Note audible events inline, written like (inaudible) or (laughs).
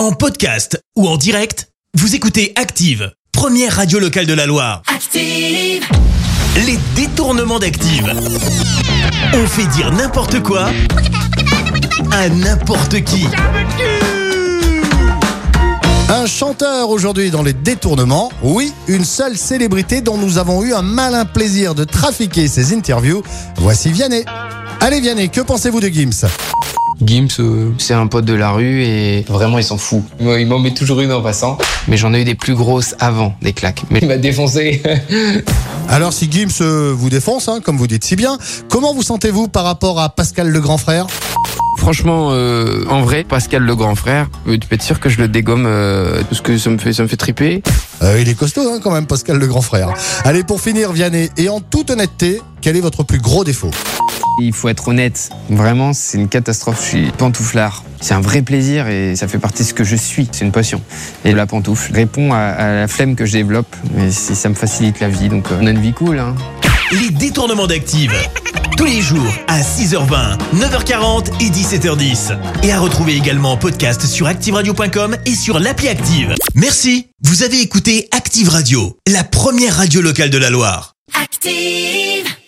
En podcast ou en direct, vous écoutez Active, première radio locale de la Loire. Active. Les détournements d'Active. On fait dire n'importe quoi à n'importe qui. Un chanteur aujourd'hui dans les détournements. Oui, une seule célébrité dont nous avons eu un malin plaisir de trafiquer ses interviews. Voici Vianney. Allez Vianney, que pensez-vous de Gims? Gims, euh, c'est un pote de la rue et vraiment il s'en fout. Il m'en met toujours une en passant. Mais j'en ai eu des plus grosses avant, des claques. Mais il m'a défoncé. (laughs) Alors si Gims euh, vous défonce, hein, comme vous dites si bien, comment vous sentez-vous par rapport à Pascal le grand frère? Franchement, euh, en vrai, Pascal le grand frère, tu peux être sûr que je le dégomme euh, parce que ça me fait, ça me fait triper. Euh, Il est costaud hein, quand même Pascal le grand frère. Allez pour finir Vianney, et en toute honnêteté, quel est votre plus gros défaut? Il faut être honnête. Vraiment, c'est une catastrophe. Je suis pantouflard. C'est un vrai plaisir et ça fait partie de ce que je suis. C'est une passion. Et la pantoufle répond à, à la flemme que je développe. Mais ça me facilite la vie. Donc, euh, on a une vie cool. Hein. Les détournements d'Active. Tous les jours à 6h20, 9h40 et 17h10. Et à retrouver également en podcast sur ActiveRadio.com et sur l'appli Active. Merci. Vous avez écouté Active Radio, la première radio locale de la Loire. Active.